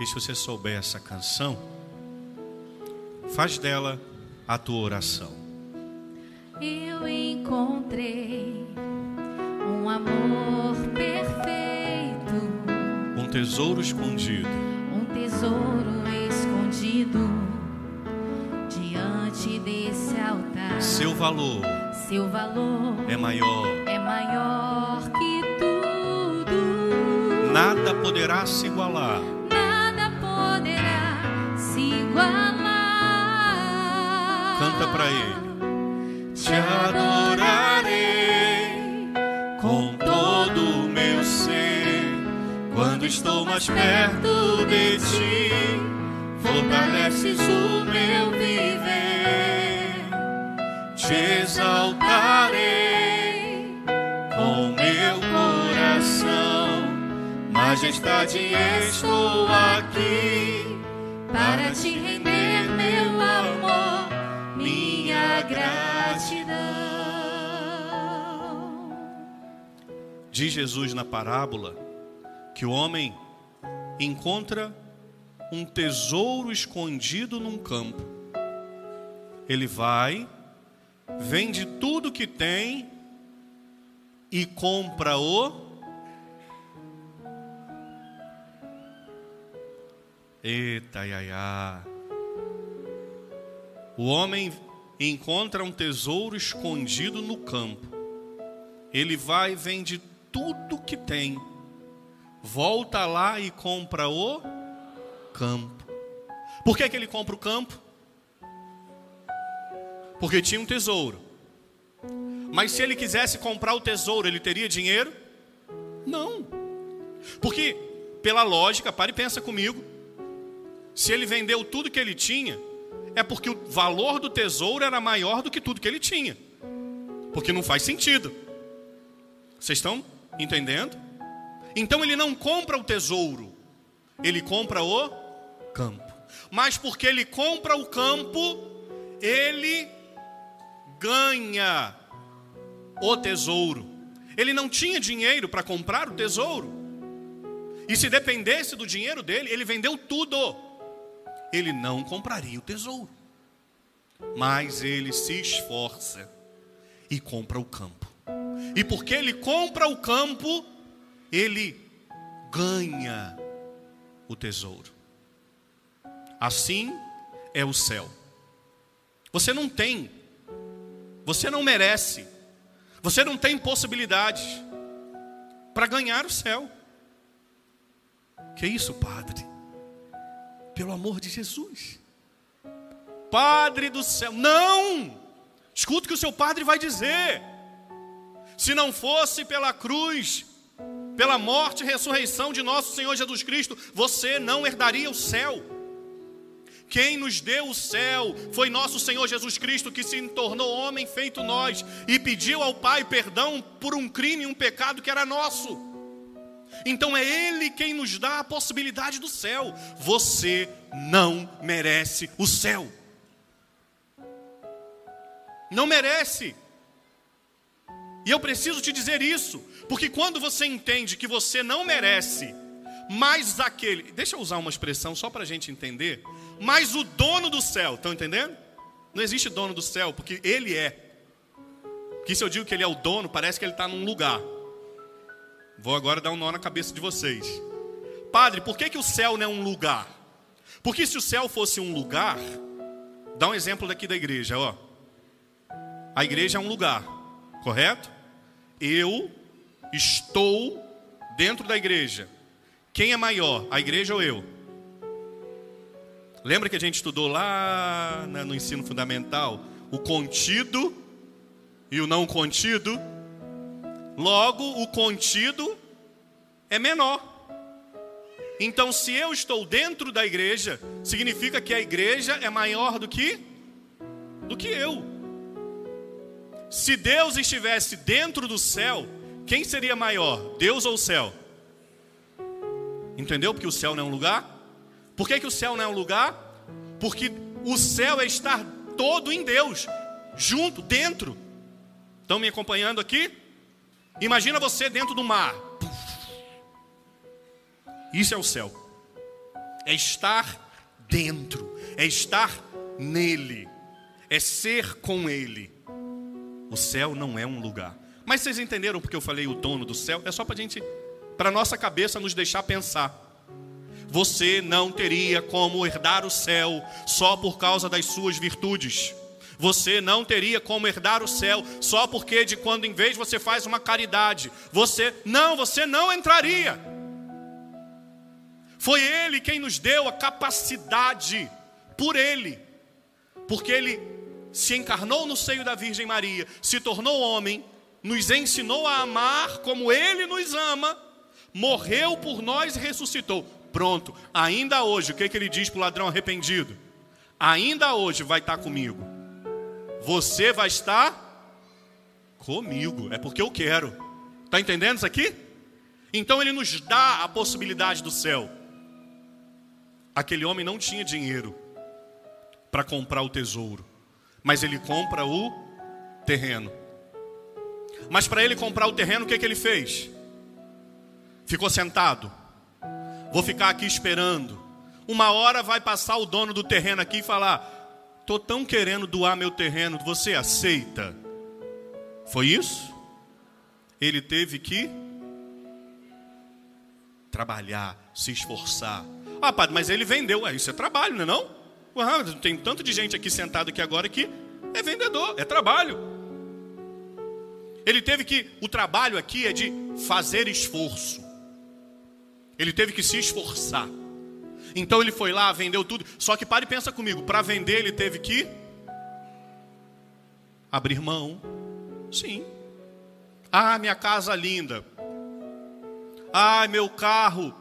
E se você souber essa canção, faz dela a tua oração. Eu encontrei um amor perfeito, Um tesouro escondido um tesouro escondido diante desse altar. Seu valor Seu valor é maior. é maior que tudo. Nada poderá se igualar. Canta para ele. Te adorarei com todo o meu ser. Quando estou mais perto de ti, fortaleces o meu viver. Te exaltarei com meu coração. Majestade, estou aqui para te render meu amor, gratidão. Diz Jesus na parábola que o homem encontra um tesouro escondido num campo. Ele vai, vende tudo que tem e compra o. Eita, iaiá. O homem encontra um tesouro escondido no campo. Ele vai e vende tudo que tem. Volta lá e compra o campo. Por que, que ele compra o campo? Porque tinha um tesouro. Mas se ele quisesse comprar o tesouro, ele teria dinheiro? Não. Porque, pela lógica, pare e pensa comigo. Se ele vendeu tudo que ele tinha, é porque o valor do tesouro era maior do que tudo que ele tinha. Porque não faz sentido. Vocês estão entendendo? Então ele não compra o tesouro, ele compra o campo. Mas porque ele compra o campo, ele ganha o tesouro. Ele não tinha dinheiro para comprar o tesouro. E se dependesse do dinheiro dele, ele vendeu tudo. Ele não compraria o tesouro. Mas ele se esforça e compra o campo. E porque ele compra o campo, ele ganha o tesouro. Assim é o céu. Você não tem, você não merece, você não tem possibilidade para ganhar o céu. Que isso, Padre? Pelo amor de Jesus. Padre do céu, não! Escuta o que o seu padre vai dizer. Se não fosse pela cruz, pela morte e ressurreição de nosso Senhor Jesus Cristo, você não herdaria o céu. Quem nos deu o céu foi nosso Senhor Jesus Cristo, que se tornou homem feito nós e pediu ao Pai perdão por um crime e um pecado que era nosso. Então é Ele quem nos dá a possibilidade do céu. Você não merece o céu. Não merece. E eu preciso te dizer isso, porque quando você entende que você não merece, mais aquele, deixa eu usar uma expressão só para a gente entender, mas o dono do céu, estão entendendo? Não existe dono do céu, porque ele é. Que se eu digo que ele é o dono, parece que ele está num lugar. Vou agora dar um nó na cabeça de vocês. Padre, por que, que o céu não é um lugar? Porque se o céu fosse um lugar, dá um exemplo daqui da igreja, ó. A igreja é um lugar, correto? Eu estou dentro da igreja. Quem é maior, a igreja ou eu? Lembra que a gente estudou lá no ensino fundamental o contido e o não contido? Logo, o contido é menor. Então, se eu estou dentro da igreja, significa que a igreja é maior do que do que eu. Se Deus estivesse dentro do céu, quem seria maior, Deus ou o céu? Entendeu? Porque o céu não é um lugar. Por que, que o céu não é um lugar? Porque o céu é estar todo em Deus, junto, dentro. Estão me acompanhando aqui? Imagina você dentro do mar. Isso é o céu. é estar dentro, é estar nele, é ser com ele. O céu não é um lugar. Mas vocês entenderam porque eu falei o dono do céu? É só para gente, para nossa cabeça nos deixar pensar. Você não teria como herdar o céu só por causa das suas virtudes. Você não teria como herdar o céu só porque de quando em vez você faz uma caridade. Você não, você não entraria. Foi ele quem nos deu a capacidade por ele. Porque ele se encarnou no seio da Virgem Maria, se tornou homem, nos ensinou a amar como ele nos ama, morreu por nós e ressuscitou. Pronto, ainda hoje, o que, que ele diz para o ladrão arrependido? Ainda hoje vai estar comigo. Você vai estar comigo. É porque eu quero. Está entendendo isso aqui? Então ele nos dá a possibilidade do céu. Aquele homem não tinha dinheiro para comprar o tesouro, mas ele compra o terreno. Mas para ele comprar o terreno, o que, que ele fez? Ficou sentado. Vou ficar aqui esperando. Uma hora vai passar o dono do terreno aqui e falar: Estou tão querendo doar meu terreno, você aceita? Foi isso? Ele teve que trabalhar, se esforçar. Ah, padre, mas ele vendeu. Ah, isso é trabalho, não é não? Tem tanto de gente aqui sentado aqui agora que é vendedor, é trabalho. Ele teve que, o trabalho aqui é de fazer esforço. Ele teve que se esforçar. Então ele foi lá, vendeu tudo. Só que pare e pensa comigo: para vender ele teve que abrir mão. Sim. Ah, minha casa linda. Ah, meu carro.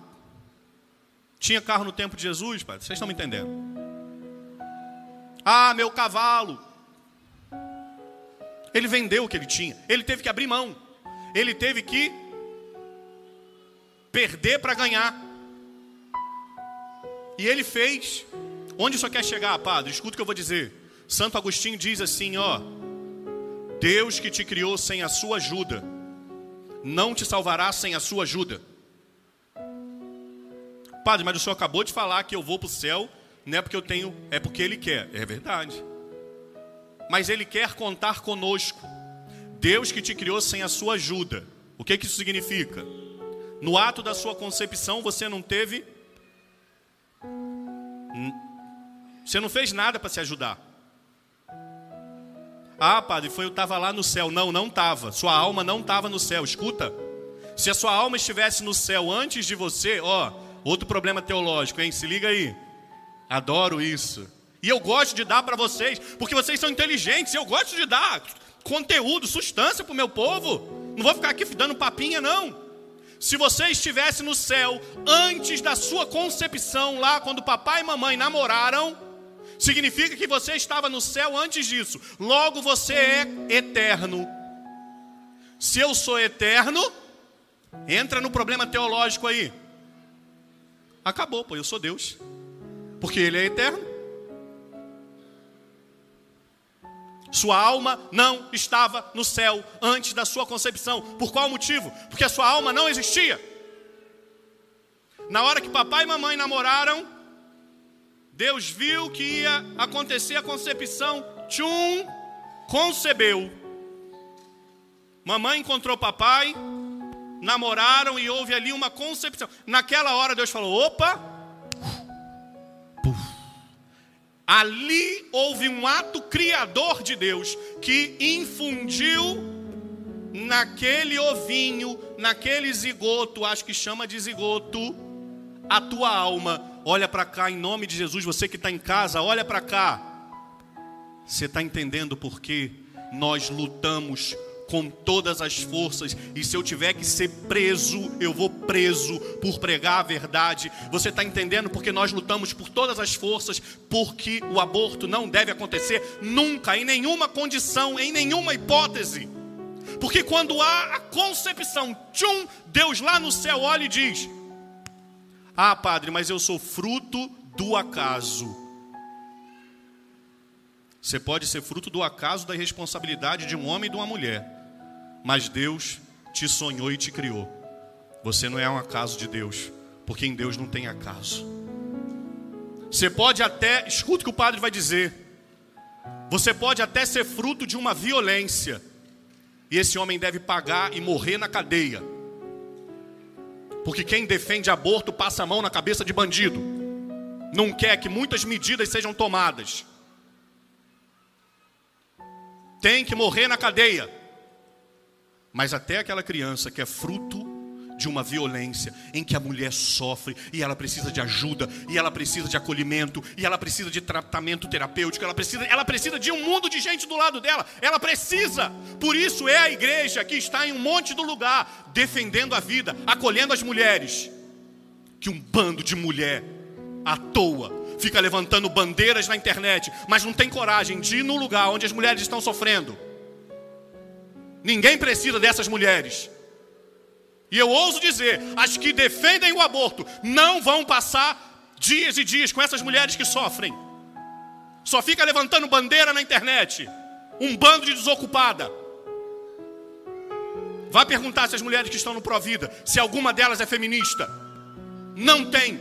Tinha carro no tempo de Jesus, pai? Vocês estão me entendendo? Ah, meu cavalo. Ele vendeu o que ele tinha. Ele teve que abrir mão. Ele teve que perder para ganhar. E ele fez. Onde só quer chegar, padre? Escuta o que eu vou dizer. Santo Agostinho diz assim, ó: Deus que te criou sem a sua ajuda, não te salvará sem a sua ajuda. Padre, mas o senhor acabou de falar que eu vou para o céu, não é porque eu tenho, é porque ele quer. É verdade. Mas ele quer contar conosco. Deus que te criou sem a sua ajuda. O que, que isso significa? No ato da sua concepção, você não teve você não fez nada para se ajudar. Ah, padre, foi eu estava lá no céu. Não, não estava. Sua alma não estava no céu. Escuta. Se a sua alma estivesse no céu antes de você, ó, outro problema teológico, hein? Se liga aí. Adoro isso. E eu gosto de dar para vocês, porque vocês são inteligentes. Eu gosto de dar conteúdo, substância para o meu povo. Não vou ficar aqui dando papinha, não. Se você estivesse no céu antes da sua concepção, lá quando papai e mamãe namoraram, significa que você estava no céu antes disso. Logo você é eterno. Se eu sou eterno, entra no problema teológico aí. Acabou, pô, eu sou Deus. Porque Ele é eterno. Sua alma não estava no céu antes da sua concepção. Por qual motivo? Porque a sua alma não existia. Na hora que papai e mamãe namoraram, Deus viu que ia acontecer a concepção. Tchum, concebeu. Mamãe encontrou papai, namoraram e houve ali uma concepção. Naquela hora Deus falou: opa, Ali houve um ato criador de Deus que infundiu naquele ovinho, naquele zigoto, acho que chama de zigoto, a tua alma. Olha para cá em nome de Jesus, você que está em casa, olha para cá. Você está entendendo por que nós lutamos com todas as forças, e se eu tiver que ser preso, eu vou preso por pregar a verdade. Você está entendendo? Porque nós lutamos por todas as forças, porque o aborto não deve acontecer nunca, em nenhuma condição, em nenhuma hipótese. Porque quando há a concepção, tchum, Deus lá no céu olha e diz: Ah, padre, mas eu sou fruto do acaso. Você pode ser fruto do acaso da irresponsabilidade de um homem e de uma mulher. Mas Deus te sonhou e te criou. Você não é um acaso de Deus, porque em Deus não tem acaso. Você pode até, escuta o que o padre vai dizer. Você pode até ser fruto de uma violência. E esse homem deve pagar e morrer na cadeia. Porque quem defende aborto passa a mão na cabeça de bandido. Não quer que muitas medidas sejam tomadas. Tem que morrer na cadeia. Mas até aquela criança que é fruto de uma violência em que a mulher sofre e ela precisa de ajuda, e ela precisa de acolhimento, e ela precisa de tratamento terapêutico, ela precisa, ela precisa de um mundo de gente do lado dela. Ela precisa. Por isso é a igreja que está em um monte do lugar defendendo a vida, acolhendo as mulheres. Que um bando de mulher à toa fica levantando bandeiras na internet, mas não tem coragem de ir no lugar onde as mulheres estão sofrendo. Ninguém precisa dessas mulheres. E eu ouso dizer: as que defendem o aborto não vão passar dias e dias com essas mulheres que sofrem. Só fica levantando bandeira na internet. Um bando de desocupada. Vá perguntar se as mulheres que estão no Provida, se alguma delas é feminista. Não tem.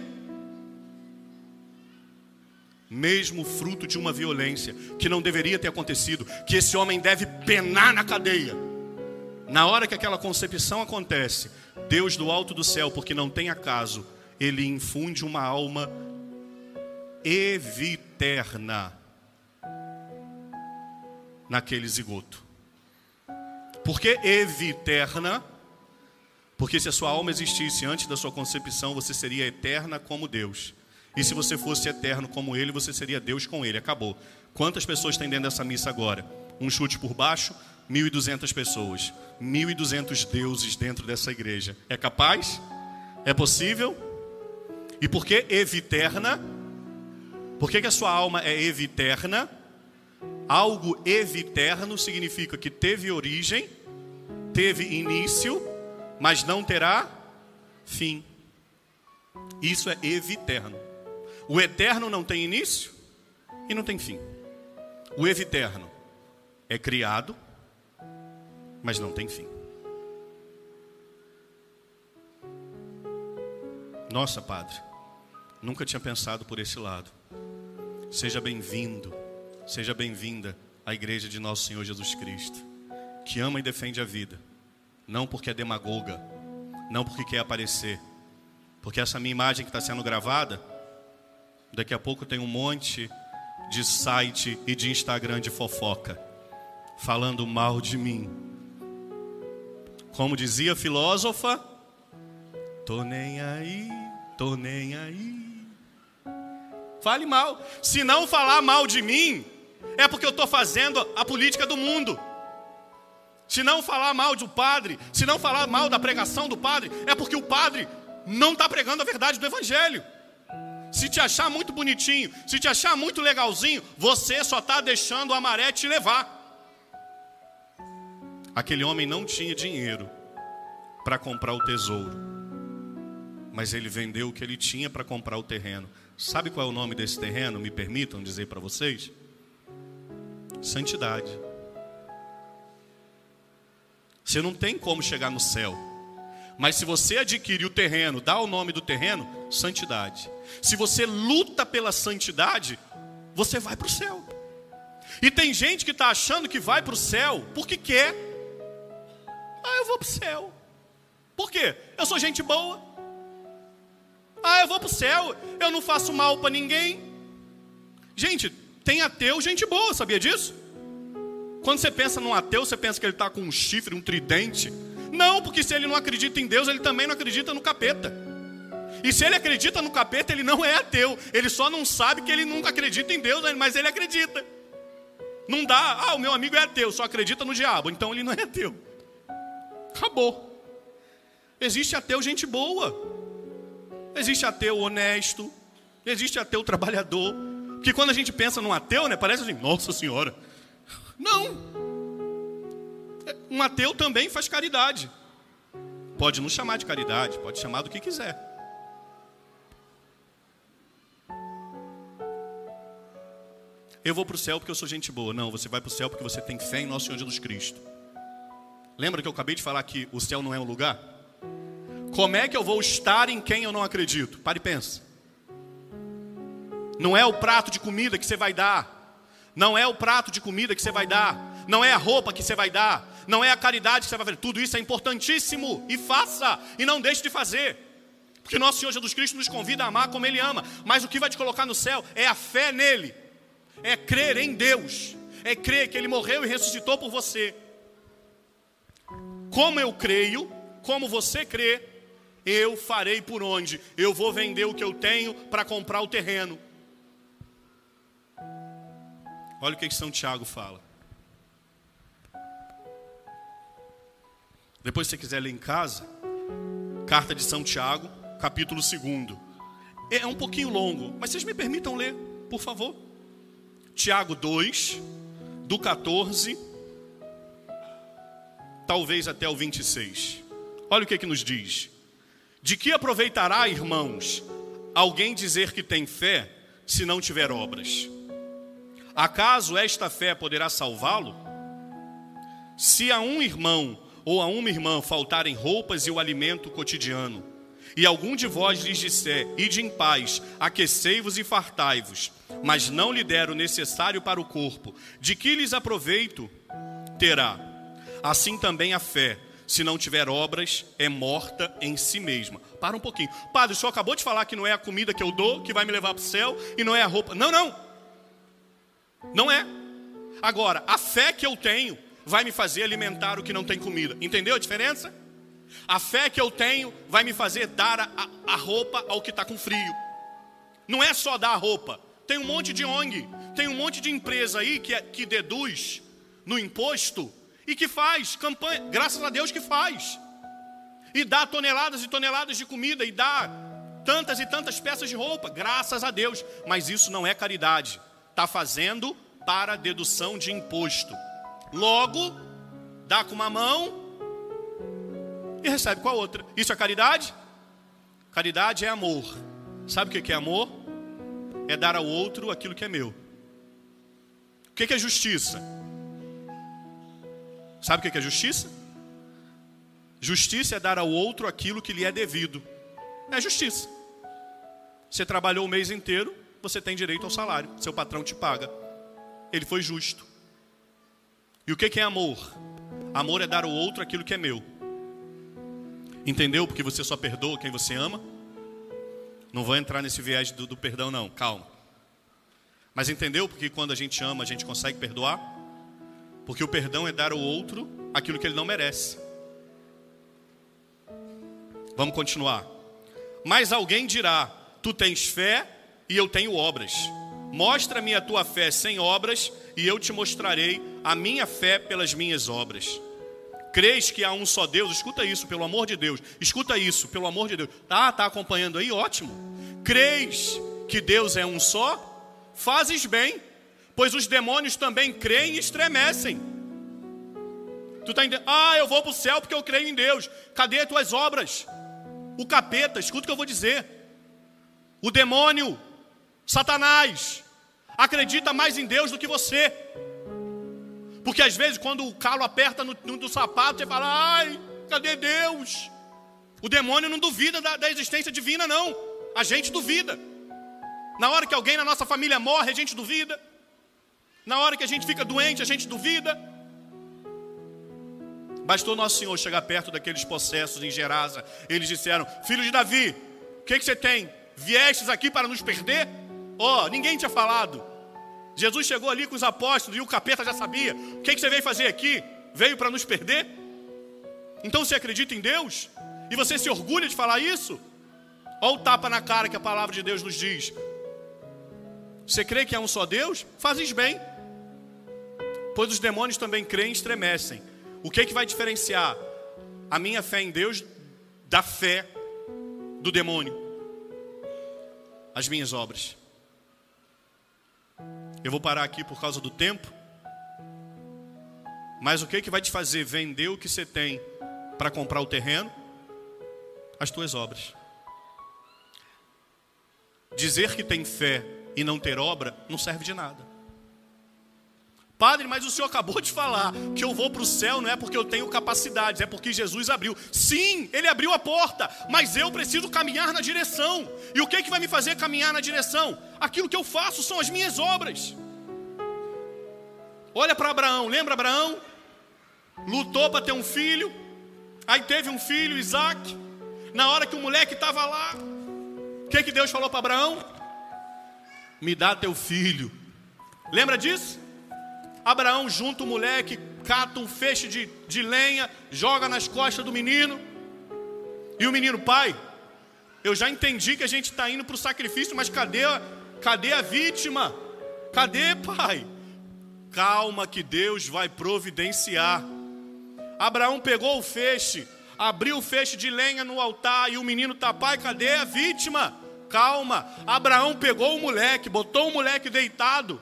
Mesmo fruto de uma violência que não deveria ter acontecido, que esse homem deve penar na cadeia. Na hora que aquela concepção acontece, Deus do alto do céu, porque não tem acaso, ele infunde uma alma eviterna naquele zigoto. Por que eviterna? Porque se a sua alma existisse antes da sua concepção, você seria eterna como Deus. E se você fosse eterno como Ele, você seria Deus com Ele. Acabou. Quantas pessoas tem dentro dessa missa agora? Um chute por baixo, 1.200 pessoas, 1.200 deuses dentro dessa igreja. É capaz? É possível? E por que eviterna? Por que, que a sua alma é eviterna? Algo eviterno significa que teve origem, teve início, mas não terá fim. Isso é eviterno. O eterno não tem início e não tem fim. O eviterno é criado, mas não tem fim. Nossa, Padre, nunca tinha pensado por esse lado. Seja bem-vindo, seja bem-vinda à Igreja de Nosso Senhor Jesus Cristo, que ama e defende a vida, não porque é demagoga, não porque quer aparecer, porque essa minha imagem que está sendo gravada, daqui a pouco tem um monte de site e de Instagram de fofoca, falando mal de mim, como dizia a filósofa, tô nem aí, tô nem aí. Fale mal. Se não falar mal de mim, é porque eu estou fazendo a política do mundo. Se não falar mal do padre, se não falar mal da pregação do padre, é porque o padre não está pregando a verdade do evangelho. Se te achar muito bonitinho, se te achar muito legalzinho, você só está deixando a maré te levar. Aquele homem não tinha dinheiro para comprar o tesouro, mas ele vendeu o que ele tinha para comprar o terreno. Sabe qual é o nome desse terreno? Me permitam dizer para vocês? Santidade. Você não tem como chegar no céu. Mas se você adquire o terreno, dá o nome do terreno, santidade. Se você luta pela santidade, você vai para o céu. E tem gente que está achando que vai para o céu porque quer. Ah, eu vou para o céu. Por quê? Eu sou gente boa. Ah, eu vou para o céu. Eu não faço mal para ninguém. Gente, tem ateu, gente boa, sabia disso? Quando você pensa num ateu, você pensa que ele está com um chifre, um tridente. Não, porque se ele não acredita em Deus, ele também não acredita no capeta. E se ele acredita no capeta, ele não é ateu. Ele só não sabe que ele nunca acredita em Deus, mas ele acredita. Não dá, ah, o meu amigo é ateu, só acredita no diabo, então ele não é ateu. Acabou. Existe ateu gente boa. Existe ateu honesto. Existe ateu trabalhador. Que quando a gente pensa num ateu, né, parece assim, nossa senhora. Não. Um ateu também faz caridade. Pode nos chamar de caridade, pode chamar do que quiser. Eu vou para o céu porque eu sou gente boa. Não, você vai para o céu porque você tem fé em nosso Senhor Jesus Cristo. Lembra que eu acabei de falar que o céu não é um lugar? Como é que eu vou estar em quem eu não acredito? Pare e pensa. Não é o prato de comida que você vai dar. Não é o prato de comida que você vai dar. Não é a roupa que você vai dar. Não é a caridade que você vai fazer. Tudo isso é importantíssimo. E faça. E não deixe de fazer. Porque nosso Senhor Jesus Cristo nos convida a amar como Ele ama. Mas o que vai te colocar no céu é a fé nele. É crer em Deus. É crer que Ele morreu e ressuscitou por você. Como eu creio, como você crê, eu farei por onde? Eu vou vender o que eu tenho para comprar o terreno. Olha o que, São Tiago fala. Depois, se você quiser ler em casa, carta de São Tiago, capítulo 2. É um pouquinho longo, mas vocês me permitam ler, por favor. Tiago 2, do 14, talvez até o 26. Olha o que, que nos diz. De que aproveitará, irmãos, alguém dizer que tem fé se não tiver obras? Acaso esta fé poderá salvá-lo? Se a um irmão ou a uma irmã faltarem roupas e o alimento cotidiano, e algum de vós lhes disser, ide em paz, aquecei-vos e fartai-vos, mas não lhe der o necessário para o corpo, de que lhes aproveito terá? Assim também a fé, se não tiver obras, é morta em si mesma. Para um pouquinho. Padre, o senhor acabou de falar que não é a comida que eu dou que vai me levar para o céu e não é a roupa. Não, não. Não é. Agora, a fé que eu tenho vai me fazer alimentar o que não tem comida. Entendeu a diferença? A fé que eu tenho vai me fazer dar a, a, roupa ao que está com frio. Não é só dar a roupa. Tem um monte de ONG, tem um monte de empresa aí que, é, que deduz no imposto e que faz campanha, graças a Deus que faz. E dá toneladas e toneladas de comida e dá tantas e tantas peças de roupa, graças a Deus. Mas isso não é caridade está fazendo para dedução de imposto. Logo, dá com uma mão e recebe com a outra. Isso é caridade? Caridade é amor. Sabe o que é amor? É dar ao outro aquilo que é meu. O que é justiça? Sabe o que é justiça? Justiça é dar ao outro aquilo que lhe é devido. É justiça. Você trabalhou o mês inteiro, você tem direito ao salário, seu patrão te paga. Ele foi justo. E o que é amor? Amor é dar ao outro aquilo que é meu. Entendeu? Porque você só perdoa quem você ama. Não vou entrar nesse viés do, do perdão, não, calma. Mas entendeu? Porque quando a gente ama, a gente consegue perdoar? Porque o perdão é dar ao outro aquilo que ele não merece. Vamos continuar. Mas alguém dirá: Tu tens fé e eu tenho obras. Mostra-me a tua fé sem obras, e eu te mostrarei a minha fé pelas minhas obras. Crês que há um só Deus? Escuta isso, pelo amor de Deus. Escuta isso, pelo amor de Deus. Ah, tá acompanhando aí? Ótimo. Crês que Deus é um só? Fazes bem, pois os demônios também creem e estremecem. Tu tá entendendo? Ah, eu vou para o céu porque eu creio em Deus. Cadê as tuas obras? O capeta, escuta o que eu vou dizer. O demônio, Satanás, acredita mais em Deus do que você. Porque às vezes, quando o calo aperta no, no, no sapato, você fala: ai, cadê Deus? O demônio não duvida da, da existência divina, não. A gente duvida. Na hora que alguém na nossa família morre, a gente duvida. Na hora que a gente fica doente, a gente duvida. Bastou nosso Senhor chegar perto daqueles possessos em Gerasa. Eles disseram: Filho de Davi, o que, que você tem? viestes aqui para nos perder? Ó, oh, ninguém tinha falado. Jesus chegou ali com os apóstolos e o capeta já sabia. O que, que você veio fazer aqui? Veio para nos perder? Então você acredita em Deus? E você se orgulha de falar isso? Olha o tapa na cara que a palavra de Deus nos diz. Você crê que é um só Deus? Fazes bem. Pois os demônios também creem e estremecem. O que, que vai diferenciar a minha fé em Deus da fé do demônio? as minhas obras. Eu vou parar aqui por causa do tempo. Mas o que que vai te fazer vender o que você tem para comprar o terreno? As tuas obras. Dizer que tem fé e não ter obra não serve de nada. Padre, mas o senhor acabou de falar que eu vou para o céu não é porque eu tenho capacidades, é porque Jesus abriu. Sim, ele abriu a porta, mas eu preciso caminhar na direção. E o que, que vai me fazer caminhar na direção? Aquilo que eu faço são as minhas obras. Olha para Abraão, lembra Abraão? Lutou para ter um filho, aí teve um filho, Isaac. Na hora que o moleque estava lá, o que, que Deus falou para Abraão? Me dá teu filho. Lembra disso? Abraão junta o moleque, cata um feixe de, de lenha, joga nas costas do menino. E o menino, pai, eu já entendi que a gente está indo para o sacrifício, mas cadê, cadê a vítima? Cadê, pai? Calma que Deus vai providenciar. Abraão pegou o feixe, abriu o feixe de lenha no altar e o menino tá, pai, cadê a vítima? Calma. Abraão pegou o moleque, botou o moleque deitado.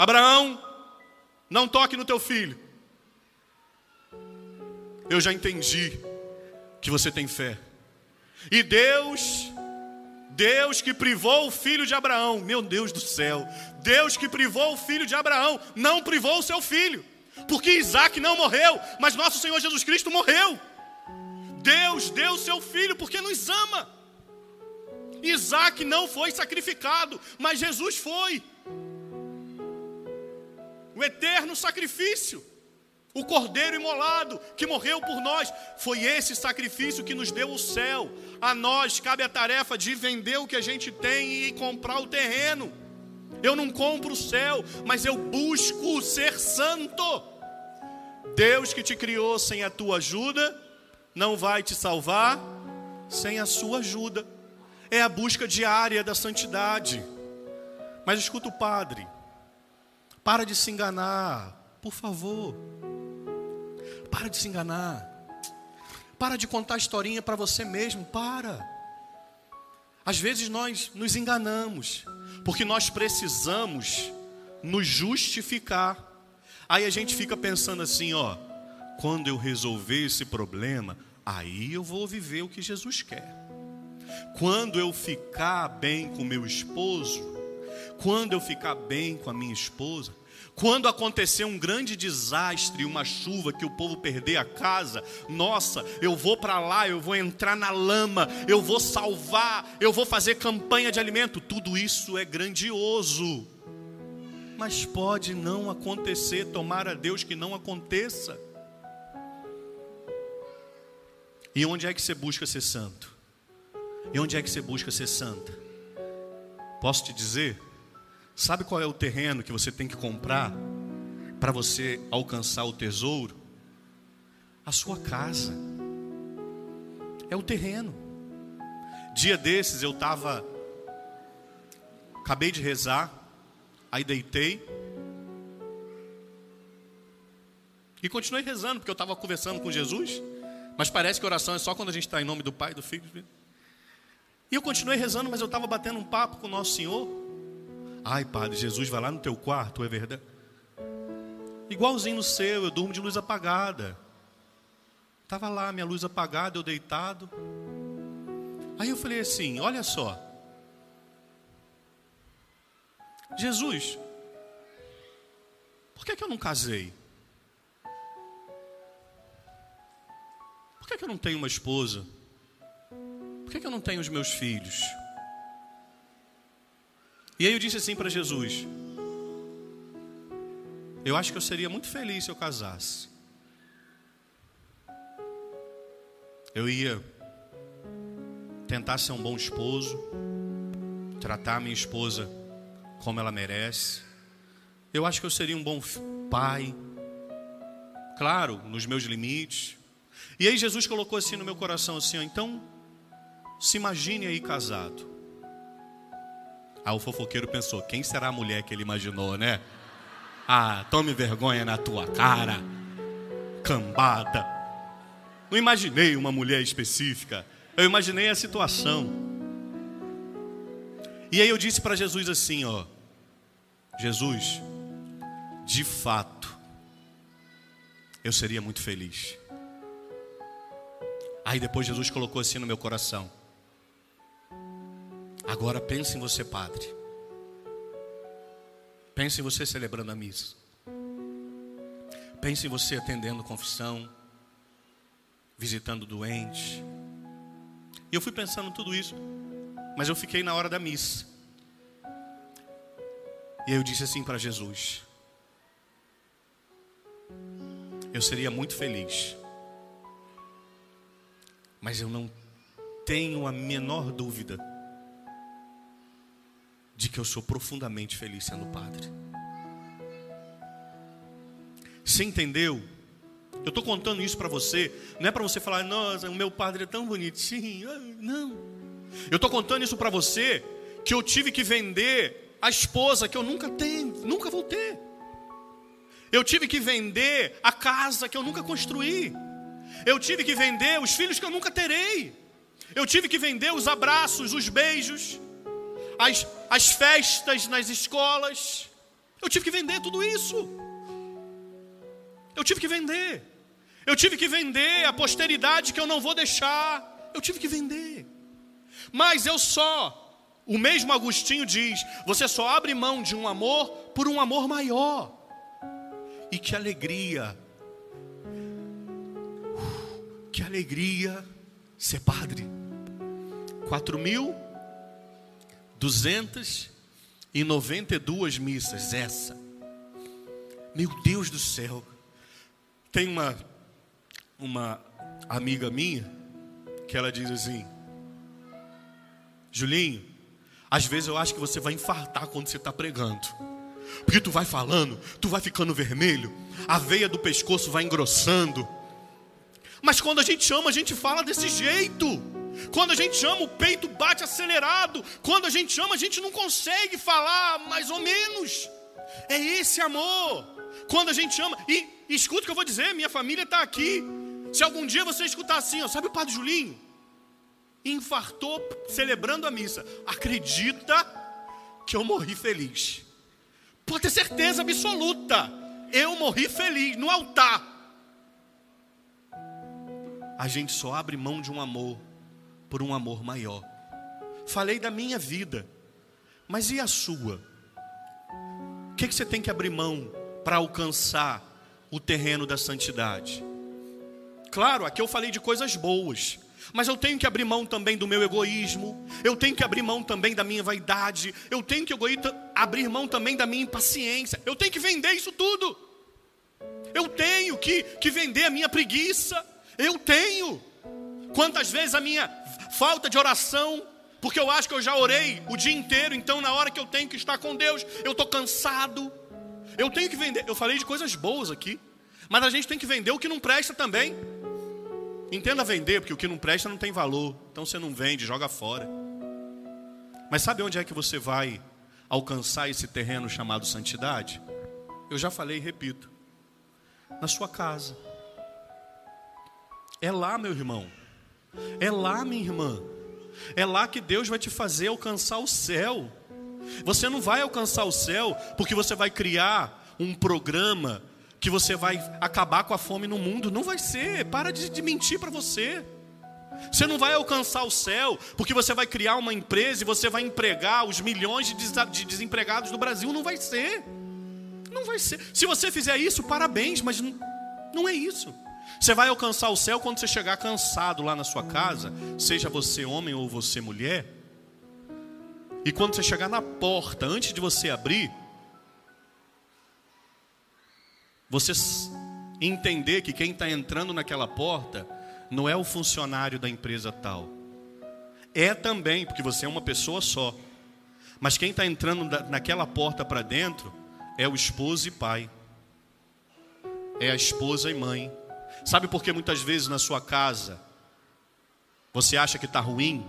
Abraão, não toque no teu filho. Eu já entendi que você tem fé. E Deus, Deus que privou o filho de Abraão, meu Deus do céu, Deus que privou o filho de Abraão, não privou o seu filho, porque Isaac não morreu, mas nosso Senhor Jesus Cristo morreu. Deus deu o seu filho porque nos ama. Isaac não foi sacrificado, mas Jesus foi. O eterno sacrifício. O cordeiro imolado que morreu por nós, foi esse sacrifício que nos deu o céu. A nós cabe a tarefa de vender o que a gente tem e comprar o terreno. Eu não compro o céu, mas eu busco ser santo. Deus que te criou sem a tua ajuda, não vai te salvar sem a sua ajuda. É a busca diária da santidade. Mas escuta o padre, para de se enganar, por favor. Para de se enganar. Para de contar historinha para você mesmo. Para. Às vezes nós nos enganamos, porque nós precisamos nos justificar. Aí a gente fica pensando assim, ó, quando eu resolver esse problema, aí eu vou viver o que Jesus quer. Quando eu ficar bem com meu esposo, quando eu ficar bem com a minha esposa, quando acontecer um grande desastre, uma chuva que o povo perder a casa, nossa, eu vou para lá, eu vou entrar na lama, eu vou salvar, eu vou fazer campanha de alimento. Tudo isso é grandioso. Mas pode não acontecer, tomara a Deus que não aconteça. E onde é que você busca ser santo? E onde é que você busca ser santa? Posso te dizer? Sabe qual é o terreno que você tem que comprar para você alcançar o tesouro? A sua casa. É o terreno. Dia desses eu estava. Acabei de rezar, aí deitei. E continuei rezando, porque eu estava conversando com Jesus. Mas parece que oração é só quando a gente está em nome do Pai, do Filho. E eu continuei rezando, mas eu estava batendo um papo com o nosso Senhor. Ai, padre, Jesus vai lá no teu quarto, é verdade? Igualzinho no seu, eu durmo de luz apagada. Estava lá, minha luz apagada, eu deitado. Aí eu falei assim: olha só. Jesus, por que, que eu não casei? Por que, que eu não tenho uma esposa? Por que, que eu não tenho os meus filhos? E aí eu disse assim para Jesus: Eu acho que eu seria muito feliz se eu casasse. Eu ia tentar ser um bom esposo, tratar a minha esposa como ela merece. Eu acho que eu seria um bom pai, claro, nos meus limites. E aí Jesus colocou assim no meu coração assim, ó, então se imagine aí casado. Aí o fofoqueiro pensou: quem será a mulher que ele imaginou, né? Ah, tome vergonha na tua cara, cambada. Não imaginei uma mulher específica, eu imaginei a situação. E aí eu disse para Jesus assim: ó, Jesus, de fato, eu seria muito feliz. Aí depois Jesus colocou assim no meu coração: Agora pense em você, padre. Pense em você celebrando a missa. Pense em você atendendo confissão, visitando doente. E eu fui pensando tudo isso. mas eu fiquei na hora da missa. E eu disse assim para Jesus: Eu seria muito feliz, mas eu não tenho a menor dúvida de que eu sou profundamente feliz sendo padre. Você entendeu? Eu estou contando isso para você, não é para você falar, nossa, o meu padre é tão bonitinho. Não. Eu estou contando isso para você que eu tive que vender a esposa que eu nunca tenho, nunca vou ter. Eu tive que vender a casa que eu nunca construí. Eu tive que vender os filhos que eu nunca terei. Eu tive que vender os abraços, os beijos, as, as festas nas escolas. Eu tive que vender tudo isso. Eu tive que vender. Eu tive que vender a posteridade que eu não vou deixar. Eu tive que vender. Mas eu só, o mesmo Agostinho diz, você só abre mão de um amor por um amor maior. E que alegria, que alegria ser padre. 4.292 missas, essa. Meu Deus do céu. Tem uma, uma amiga minha que ela diz assim: Julinho, às vezes eu acho que você vai infartar quando você está pregando. Porque tu vai falando, tu vai ficando vermelho, a veia do pescoço vai engrossando. Mas quando a gente ama, a gente fala desse jeito. Quando a gente ama, o peito bate acelerado. Quando a gente ama, a gente não consegue falar mais ou menos. É esse amor. Quando a gente ama, e, e escuta o que eu vou dizer: minha família está aqui. Se algum dia você escutar assim, ó, sabe o Padre Julinho? Infartou celebrando a missa. Acredita que eu morri feliz. Pode ter certeza absoluta. Eu morri feliz no altar. A gente só abre mão de um amor por um amor maior. Falei da minha vida, mas e a sua? O que, que você tem que abrir mão para alcançar o terreno da santidade? Claro, aqui eu falei de coisas boas, mas eu tenho que abrir mão também do meu egoísmo, eu tenho que abrir mão também da minha vaidade, eu tenho que abrir mão também da minha impaciência, eu tenho que vender isso tudo, eu tenho que, que vender a minha preguiça, eu tenho. Quantas vezes a minha falta de oração, porque eu acho que eu já orei o dia inteiro, então na hora que eu tenho que estar com Deus, eu estou cansado, eu tenho que vender. Eu falei de coisas boas aqui, mas a gente tem que vender o que não presta também. Entenda vender, porque o que não presta não tem valor. Então você não vende, joga fora. Mas sabe onde é que você vai alcançar esse terreno chamado santidade? Eu já falei e repito. Na sua casa. É lá, meu irmão. É lá, minha irmã. É lá que Deus vai te fazer alcançar o céu. Você não vai alcançar o céu porque você vai criar um programa que você vai acabar com a fome no mundo. Não vai ser. Para de, de mentir para você. Você não vai alcançar o céu porque você vai criar uma empresa e você vai empregar os milhões de, des de desempregados do Brasil. Não vai ser. Não vai ser. Se você fizer isso, parabéns, mas não, não é isso. Você vai alcançar o céu quando você chegar cansado lá na sua casa, seja você homem ou você mulher. E quando você chegar na porta, antes de você abrir, você entender que quem está entrando naquela porta não é o funcionário da empresa tal. É também, porque você é uma pessoa só. Mas quem está entrando naquela porta para dentro é o esposo e pai. É a esposa e mãe. Sabe por que muitas vezes na sua casa você acha que está ruim?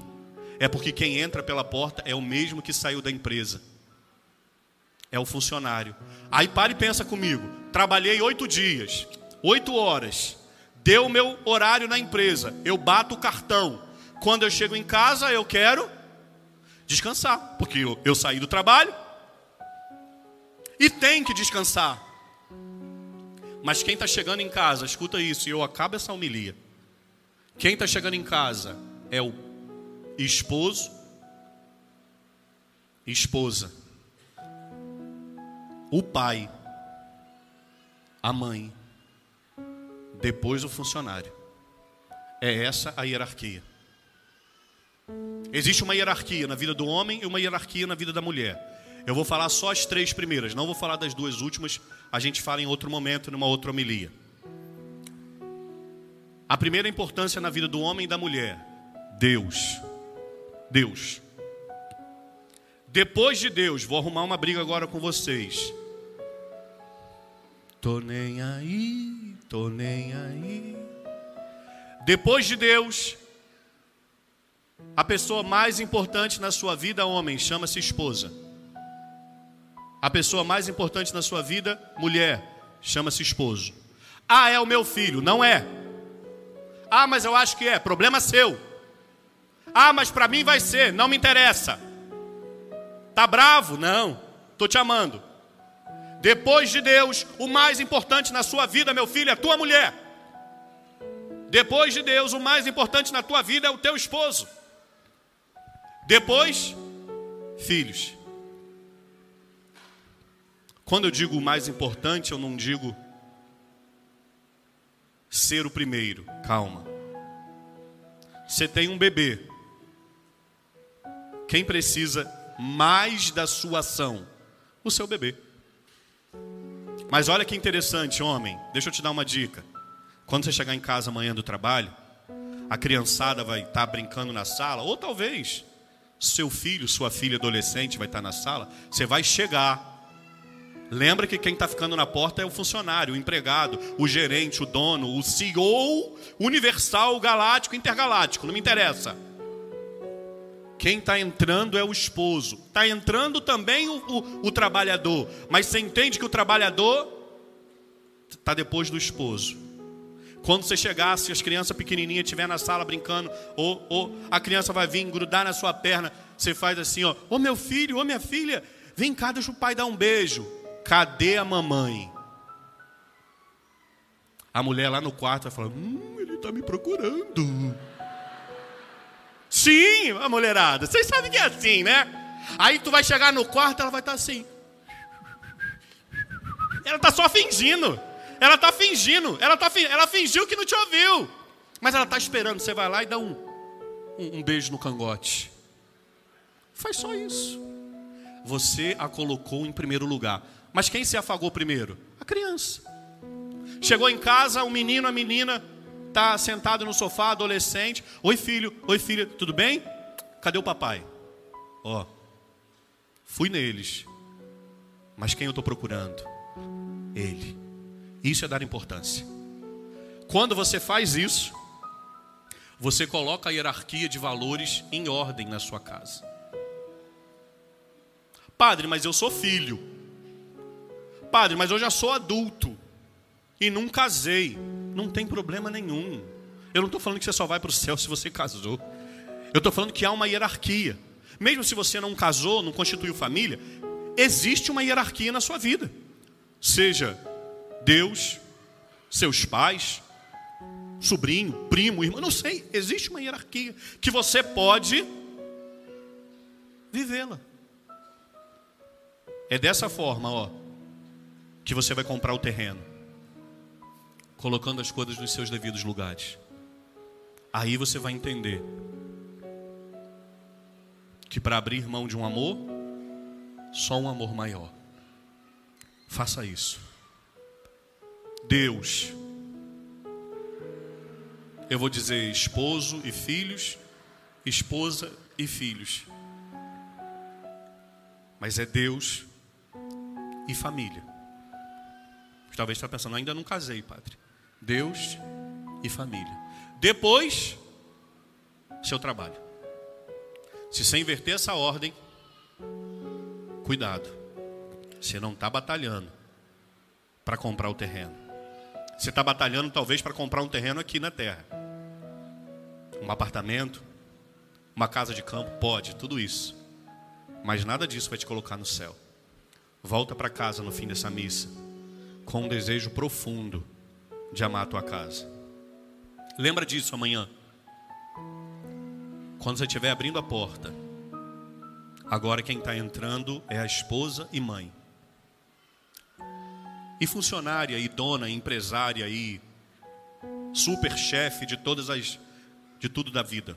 É porque quem entra pela porta é o mesmo que saiu da empresa é o funcionário. Aí para e pensa comigo. Trabalhei oito dias, oito horas. Deu meu horário na empresa. Eu bato o cartão. Quando eu chego em casa, eu quero descansar. Porque eu, eu saí do trabalho e tem que descansar. Mas quem está chegando em casa, escuta isso, e eu acabo essa homilia. Quem está chegando em casa é o esposo, esposa o pai, a mãe, depois o funcionário. É essa a hierarquia. Existe uma hierarquia na vida do homem e uma hierarquia na vida da mulher. Eu vou falar só as três primeiras, não vou falar das duas últimas, a gente fala em outro momento, numa outra homilia. A primeira importância na vida do homem e da mulher, Deus. Deus. Depois de Deus, vou arrumar uma briga agora com vocês. Tô nem aí, tô nem aí. Depois de Deus, a pessoa mais importante na sua vida, homem, chama-se esposa. A pessoa mais importante na sua vida, mulher, chama-se esposo. Ah, é o meu filho. Não é. Ah, mas eu acho que é. Problema seu. Ah, mas para mim vai ser. Não me interessa. Tá bravo? Não. Tô te amando. Depois de Deus, o mais importante na sua vida, meu filho, é a tua mulher. Depois de Deus, o mais importante na tua vida é o teu esposo. Depois, filhos. Quando eu digo o mais importante, eu não digo ser o primeiro. Calma. Você tem um bebê. Quem precisa mais da sua ação? O seu bebê. Mas olha que interessante, homem. Deixa eu te dar uma dica. Quando você chegar em casa amanhã do trabalho, a criançada vai estar brincando na sala, ou talvez seu filho, sua filha adolescente vai estar na sala. Você vai chegar Lembra que quem está ficando na porta é o funcionário, o empregado, o gerente, o dono, o CEO universal, galáctico, intergaláctico, não me interessa. Quem está entrando é o esposo. Está entrando também o, o, o, trabalhador. Mas você entende que o trabalhador está depois do esposo. Quando você chegar, se as crianças pequenininhas estiver na sala brincando, ou, ou a criança vai vir grudar na sua perna, você faz assim, ó, ô meu filho, ô minha filha, vem cá, deixa o pai dar um beijo. Cadê a mamãe? A mulher lá no quarto vai falar: Hum, ele está me procurando. Sim, a mulherada. Vocês sabem que é assim, né? Aí tu vai chegar no quarto, ela vai estar tá assim. Ela está só fingindo. Ela está fingindo. Ela, tá, ela fingiu que não te ouviu. Mas ela está esperando. Você vai lá e dá um, um, um beijo no cangote. Faz só isso. Você a colocou em primeiro lugar. Mas quem se afagou primeiro? A criança. Chegou em casa, o um menino, a menina, está sentado no sofá, adolescente. Oi, filho, oi, filha, tudo bem? Cadê o papai? Ó, fui neles. Mas quem eu estou procurando? Ele. Isso é dar importância. Quando você faz isso, você coloca a hierarquia de valores em ordem na sua casa. Padre, mas eu sou filho. Padre, mas eu já sou adulto e não casei. Não tem problema nenhum. Eu não estou falando que você só vai para o céu se você casou. Eu estou falando que há uma hierarquia. Mesmo se você não casou, não constituiu família, existe uma hierarquia na sua vida. Seja Deus, seus pais, sobrinho, primo, irmão, não sei, existe uma hierarquia que você pode vivê-la. É dessa forma, ó que você vai comprar o terreno, colocando as coisas nos seus devidos lugares. Aí você vai entender que para abrir mão de um amor, só um amor maior. Faça isso. Deus, eu vou dizer esposo e filhos, esposa e filhos. Mas é Deus e família. Talvez está pensando, ainda não casei, padre. Deus e família. Depois, seu trabalho. Se você inverter essa ordem, cuidado. Você não está batalhando para comprar o terreno. Você está batalhando talvez para comprar um terreno aqui na terra. Um apartamento, uma casa de campo, pode, tudo isso. Mas nada disso vai te colocar no céu. Volta para casa no fim dessa missa com um desejo profundo de amar a tua casa. Lembra disso amanhã. Quando você estiver abrindo a porta, agora quem está entrando é a esposa e mãe. E funcionária, e dona, e empresária, e super chefe de todas as de tudo da vida.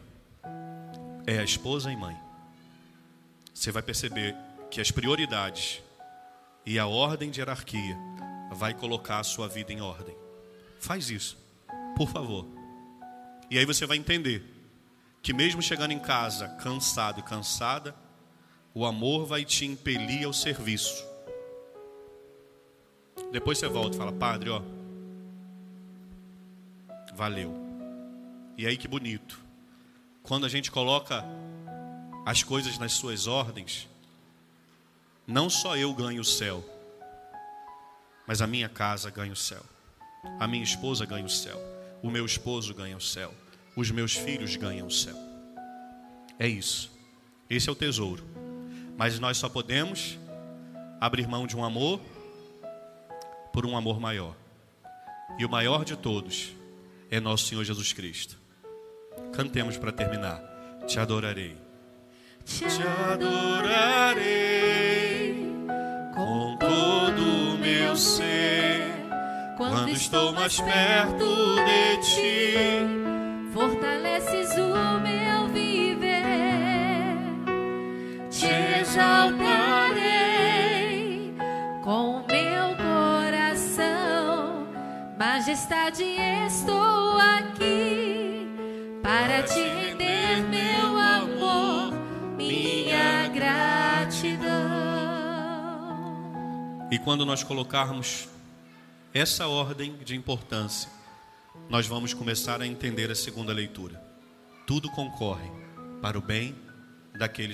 é a esposa e mãe. Você vai perceber que as prioridades e a ordem de hierarquia vai colocar a sua vida em ordem. Faz isso, por favor. E aí você vai entender que mesmo chegando em casa cansado e cansada, o amor vai te impelir ao serviço. Depois você volta e fala, padre, ó, valeu. E aí que bonito. Quando a gente coloca as coisas nas suas ordens, não só eu ganho o céu, mas a minha casa ganha o céu. A minha esposa ganha o céu. O meu esposo ganha o céu. Os meus filhos ganham o céu. É isso. Esse é o tesouro. Mas nós só podemos abrir mão de um amor por um amor maior. E o maior de todos é nosso Senhor Jesus Cristo. Cantemos para terminar. Te adorarei. Te adorarei Quando estou mais perto de ti, fortaleces o meu viver. Te exaltarei com o meu coração. Majestade, estou aqui para te render meu amor, minha gratidão. E quando nós colocarmos essa ordem de importância, nós vamos começar a entender a segunda leitura. Tudo concorre para o bem daqueles